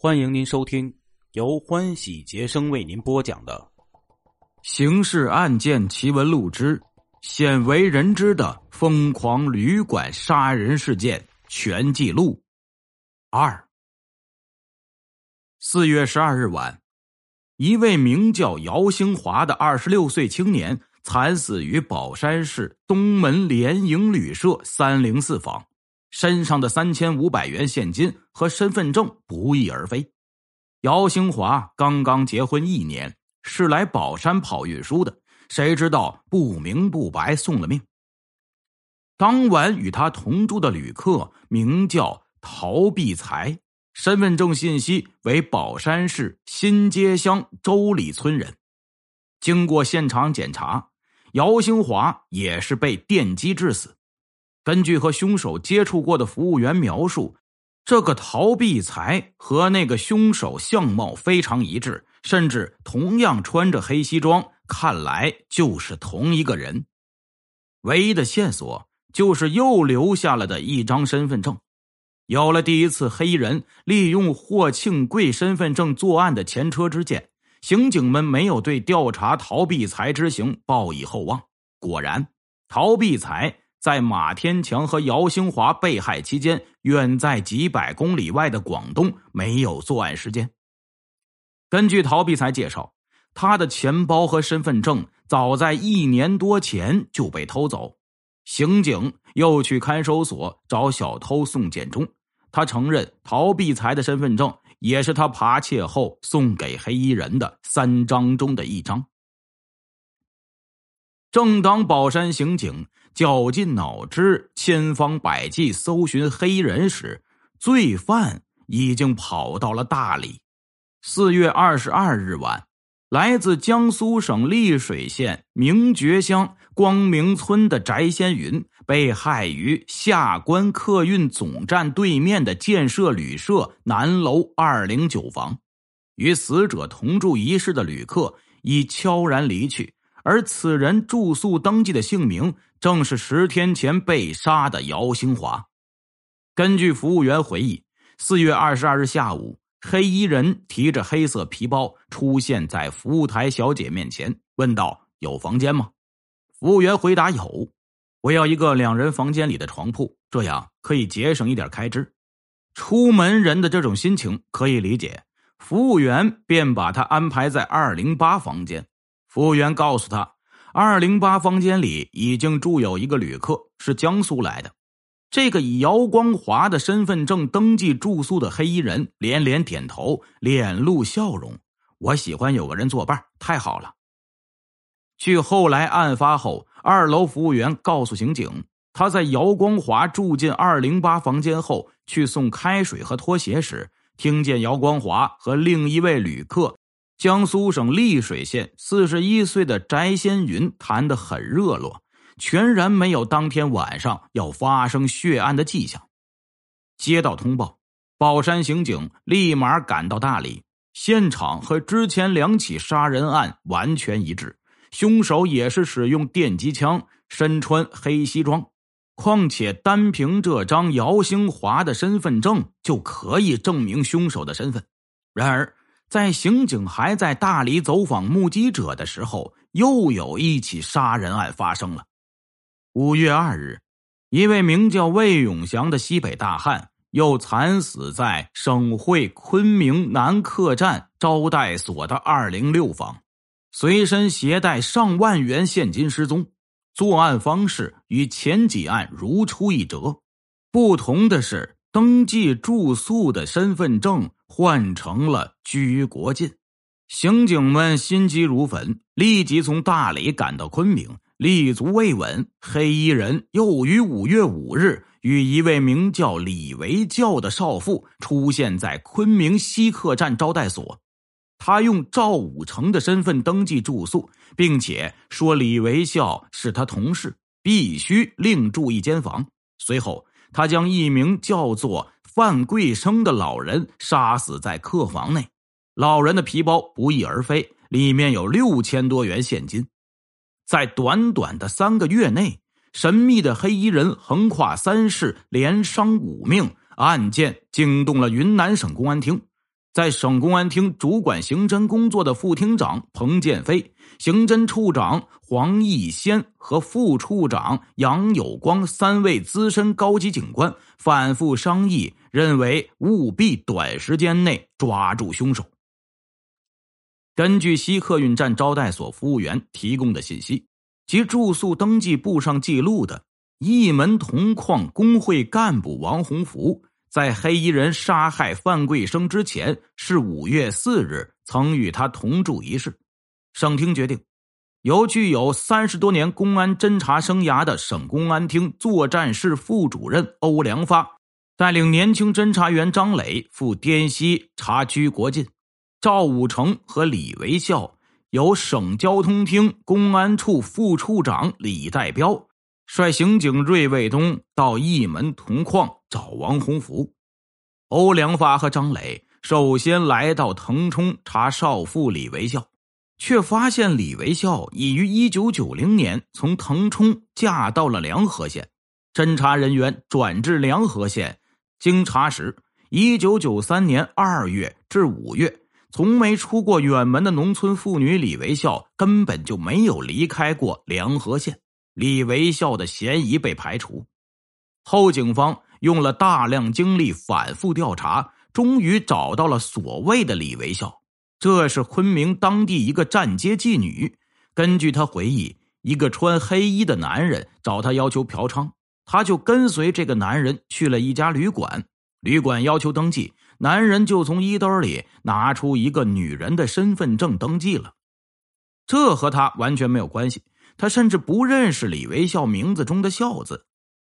欢迎您收听由欢喜杰生为您播讲的《刑事案件奇闻录之鲜为人知的疯狂旅馆杀人事件全记录》二。四月十二日晚，一位名叫姚兴华的二十六岁青年惨死于宝山市东门联营旅社三零四房。身上的三千五百元现金和身份证不翼而飞。姚兴华刚刚结婚一年，是来宝山跑运输的，谁知道不明不白送了命。当晚与他同住的旅客名叫陶碧才，身份证信息为宝山市新街乡周里村人。经过现场检查，姚兴华也是被电击致死。根据和凶手接触过的服务员描述，这个陶碧才和那个凶手相貌非常一致，甚至同样穿着黑西装，看来就是同一个人。唯一的线索就是又留下了的一张身份证。有了第一次黑衣人利用霍庆贵身份证作案的前车之鉴，刑警们没有对调查陶碧才之行抱以厚望。果然，陶碧才。在马天强和姚兴华被害期间，远在几百公里外的广东没有作案时间。根据陶碧才介绍，他的钱包和身份证早在一年多前就被偷走。刑警又去看守所找小偷宋建忠，他承认陶碧才的身份证也是他扒窃后送给黑衣人的三张中的一张。正当宝山刑警。绞尽脑汁、千方百计搜寻黑人时，罪犯已经跑到了大理。四月二十二日晚，来自江苏省丽水县明觉乡光明村的翟先云被害于下关客运总站对面的建设旅社南楼二零九房。与死者同住一室的旅客已悄然离去，而此人住宿登记的姓名。正是十天前被杀的姚兴华。根据服务员回忆，四月二十二日下午，黑衣人提着黑色皮包出现在服务台小姐面前，问道：“有房间吗？”服务员回答：“有，我要一个两人房间里的床铺，这样可以节省一点开支。”出门人的这种心情可以理解，服务员便把他安排在二零八房间。服务员告诉他。二零八房间里已经住有一个旅客，是江苏来的。这个以姚光华的身份证登记住宿的黑衣人连连点头，脸露笑容。我喜欢有个人作伴，太好了。据后来案发后，二楼服务员告诉刑警，他在姚光华住进二零八房间后，去送开水和拖鞋时，听见姚光华和另一位旅客。江苏省丽水县四十一岁的翟先云谈得很热络，全然没有当天晚上要发生血案的迹象。接到通报，宝山刑警立马赶到大理，现场和之前两起杀人案完全一致，凶手也是使用电击枪，身穿黑西装。况且单凭这张姚兴华的身份证就可以证明凶手的身份。然而。在刑警还在大理走访目击者的时候，又有一起杀人案发生了。五月二日，一位名叫魏永祥的西北大汉又惨死在省会昆明南客站招待所的二零六房，随身携带上万元现金失踪。作案方式与前几案如出一辙，不同的是，登记住宿的身份证。换成了居国进，刑警们心急如焚，立即从大理赶到昆明。立足未稳，黑衣人又于五月五日与一位名叫李维教的少妇出现在昆明西客站招待所。他用赵武成的身份登记住宿，并且说李维孝是他同事，必须另住一间房。随后，他将一名叫做。范桂生的老人杀死在客房内，老人的皮包不翼而飞，里面有六千多元现金。在短短的三个月内，神秘的黑衣人横跨三市，连伤五命，案件惊动了云南省公安厅。在省公安厅主管刑侦工作的副厅长彭建飞、刑侦处长黄义先和副处长杨有光三位资深高级警官反复商议，认为务必短时间内抓住凶手。根据西客运站招待所服务员提供的信息及住宿登记簿上记录的，一门铜矿工会干部王洪福在黑衣人杀害范桂生之前，是五月四日曾与他同住一室。省厅决定，由具有三十多年公安侦查生涯的省公安厅作战室副主任欧良发，带领年轻侦查员张磊赴滇西查居国进。赵武成和李维孝由省交通厅公安处副处长李代彪率刑警瑞卫东到义门铜矿找王洪福。欧良发和张磊首先来到腾冲查少妇李维孝，却发现李维孝已于一九九零年从腾冲嫁到了梁河县。侦查人员转至梁河县，经查实，一九九三年二月至五月。从没出过远门的农村妇女李维孝根本就没有离开过梁河县，李维孝的嫌疑被排除。后警方用了大量精力反复调查，终于找到了所谓的李维孝。这是昆明当地一个站街妓女。根据她回忆，一个穿黑衣的男人找她要求嫖娼，她就跟随这个男人去了一家旅馆，旅馆要求登记。男人就从衣兜里拿出一个女人的身份证登记了，这和他完全没有关系。他甚至不认识李维孝名字中的“孝”字，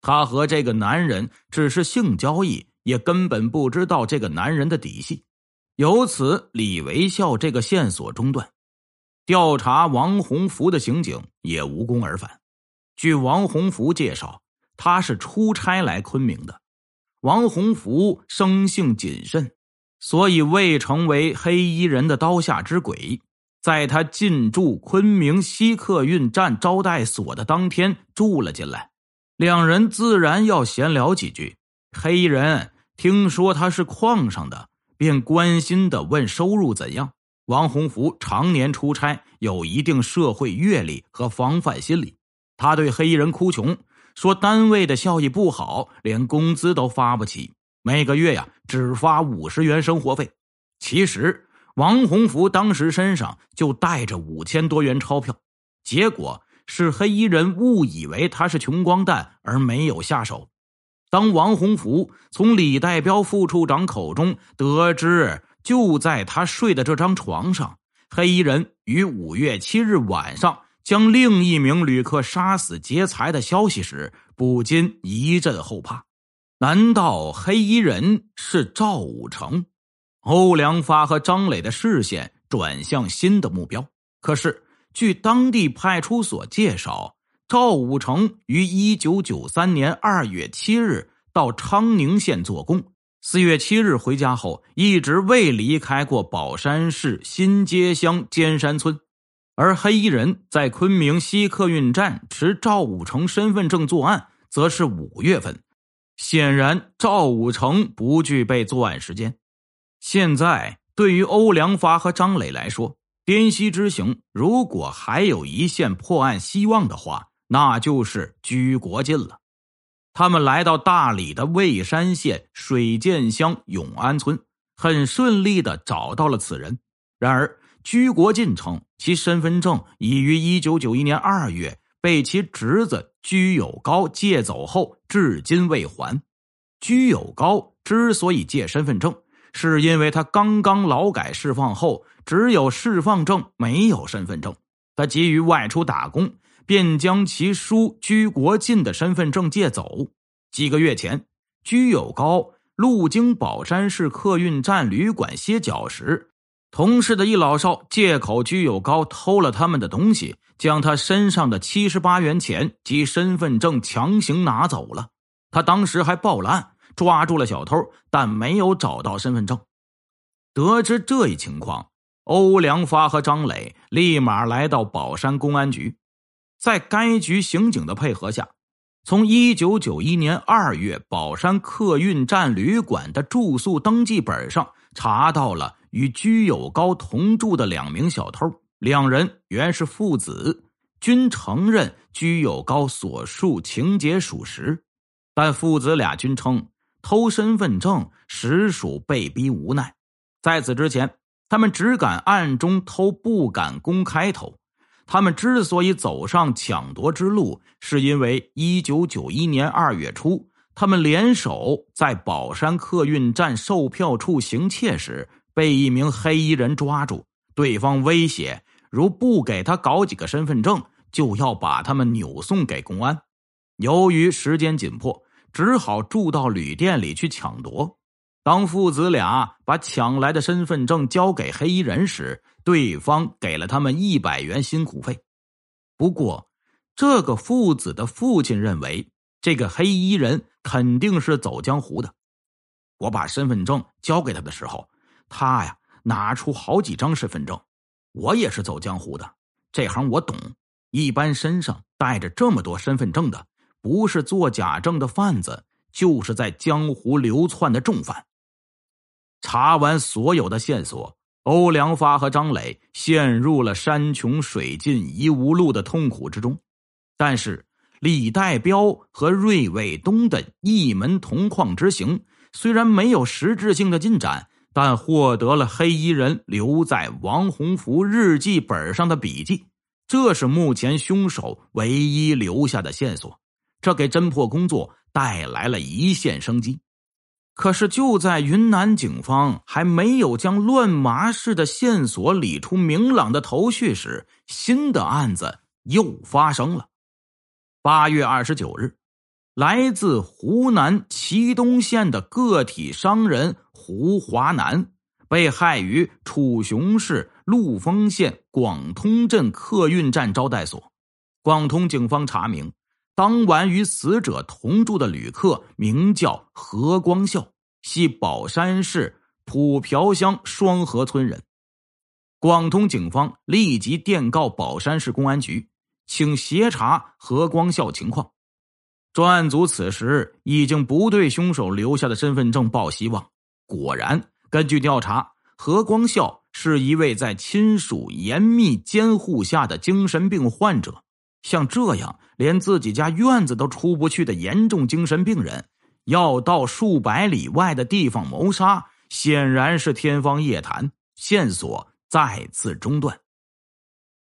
他和这个男人只是性交易，也根本不知道这个男人的底细。由此，李维孝这个线索中断，调查王洪福的刑警也无功而返。据王洪福介绍，他是出差来昆明的。王洪福生性谨慎，所以未成为黑衣人的刀下之鬼。在他进驻昆明西客运站招待所的当天，住了进来。两人自然要闲聊几句。黑衣人听说他是矿上的，便关心的问收入怎样。王洪福常年出差，有一定社会阅历和防范心理，他对黑衣人哭穷。说单位的效益不好，连工资都发不起，每个月呀只发五十元生活费。其实王洪福当时身上就带着五千多元钞票，结果是黑衣人误以为他是穷光蛋而没有下手。当王洪福从李代彪副处长口中得知，就在他睡的这张床上，黑衣人于五月七日晚上。将另一名旅客杀死劫财的消息时，不禁一阵后怕。难道黑衣人是赵武成？欧良发和张磊的视线转向新的目标。可是，据当地派出所介绍，赵武成于一九九三年二月七日到昌宁县做工，四月七日回家后，一直未离开过宝山市新街乡尖山村。而黑衣人在昆明西客运站持赵武成身份证作案，则是五月份。显然，赵武成不具备作案时间。现在，对于欧良发和张磊来说，滇西之行如果还有一线破案希望的话，那就是居国进了。他们来到大理的蔚山县水涧乡永安村，很顺利的找到了此人。然而，居国进称，其身份证已于一九九一年二月被其侄子居有高借走后，至今未还。居有高之所以借身份证，是因为他刚刚劳改释放后，只有释放证没有身份证。他急于外出打工，便将其叔居国进的身份证借走。几个月前，居有高路经宝山市客运站旅馆歇脚时。同事的一老少借口居有高偷了他们的东西，将他身上的七十八元钱及身份证强行拿走了。他当时还报了案，抓住了小偷，但没有找到身份证。得知这一情况，欧良发和张磊立马来到宝山公安局，在该局刑警的配合下，从一九九一年二月宝山客运站旅馆的住宿登记本上。查到了与居有高同住的两名小偷，两人原是父子，均承认居有高所述情节属实，但父子俩均称偷身份证实属被逼无奈。在此之前，他们只敢暗中偷，不敢公开偷。他们之所以走上抢夺之路，是因为一九九一年二月初，他们联手在宝山客运站售票处行窃时，被一名黑衣人抓住。对方威胁，如不给他搞几个身份证，就要把他们扭送给公安。由于时间紧迫，只好住到旅店里去抢夺。当父子俩把抢来的身份证交给黑衣人时，对方给了他们一百元辛苦费。不过，这个父子的父亲认为这个黑衣人肯定是走江湖的。我把身份证交给他的时候，他呀拿出好几张身份证。我也是走江湖的，这行我懂。一般身上带着这么多身份证的，不是做假证的贩子，就是在江湖流窜的重犯。查完所有的线索，欧良发和张磊陷入了山穷水尽疑无路的痛苦之中。但是李代彪和芮伟东的一门同框之行虽然没有实质性的进展，但获得了黑衣人留在王洪福日记本上的笔记，这是目前凶手唯一留下的线索，这给侦破工作带来了一线生机。可是，就在云南警方还没有将乱麻式的线索理出明朗的头绪时，新的案子又发生了。八月二十九日，来自湖南祁东县的个体商人胡华南被害于楚雄市陆丰县广通镇客运站招待所。广通警方查明。当晚与死者同住的旅客名叫何光孝，系宝山市普朴乡双河村人。广东警方立即电告宝山市公安局，请协查何光孝情况。专案组此时已经不对凶手留下的身份证抱希望。果然，根据调查，何光孝是一位在亲属严密监护下的精神病患者。像这样连自己家院子都出不去的严重精神病人，要到数百里外的地方谋杀，显然是天方夜谭。线索再次中断。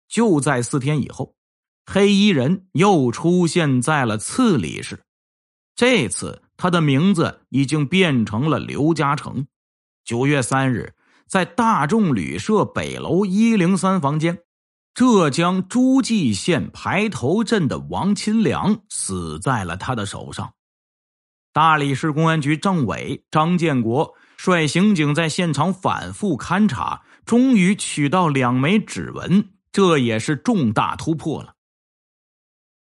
就在四天以后，黑衣人又出现在了次里市，这次他的名字已经变成了刘嘉诚。九月三日，在大众旅社北楼一零三房间。浙江诸暨县排头镇的王钦良死在了他的手上。大理市公安局政委张建国率刑警在现场反复勘查，终于取到两枚指纹，这也是重大突破了。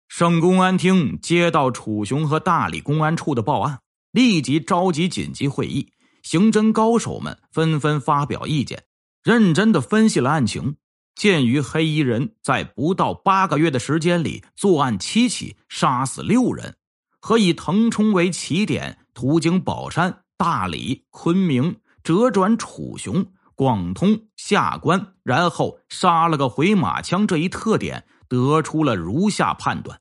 省公安厅接到楚雄和大理公安处的报案，立即召集紧急会议，刑侦高手们纷纷发表意见，认真的分析了案情。鉴于黑衣人在不到八个月的时间里作案七起，杀死六人，和以腾冲为起点，途经宝山、大理、昆明，折转楚雄、广通、下关，然后杀了个回马枪这一特点，得出了如下判断：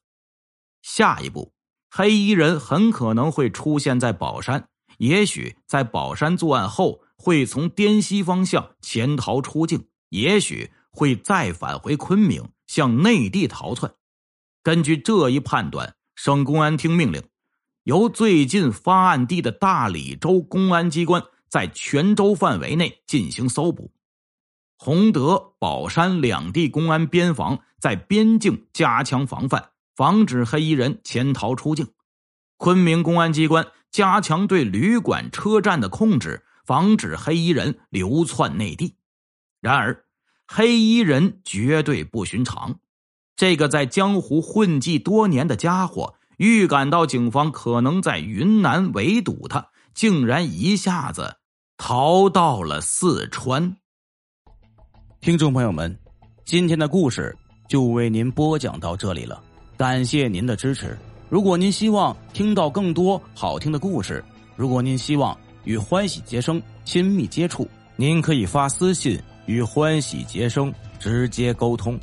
下一步，黑衣人很可能会出现在宝山，也许在宝山作案后会从滇西方向潜逃出境，也许。会再返回昆明，向内地逃窜。根据这一判断，省公安厅命令，由最近发案地的大理州公安机关在全州范围内进行搜捕。洪德、宝山两地公安边防在边境加强防范，防止黑衣人潜逃出境。昆明公安机关加强对旅馆、车站的控制，防止黑衣人流窜内地。然而。黑衣人绝对不寻常，这个在江湖混迹多年的家伙，预感到警方可能在云南围堵他，竟然一下子逃到了四川。听众朋友们，今天的故事就为您播讲到这里了，感谢您的支持。如果您希望听到更多好听的故事，如果您希望。与欢喜杰生亲密接触，您可以发私信与欢喜杰生直接沟通。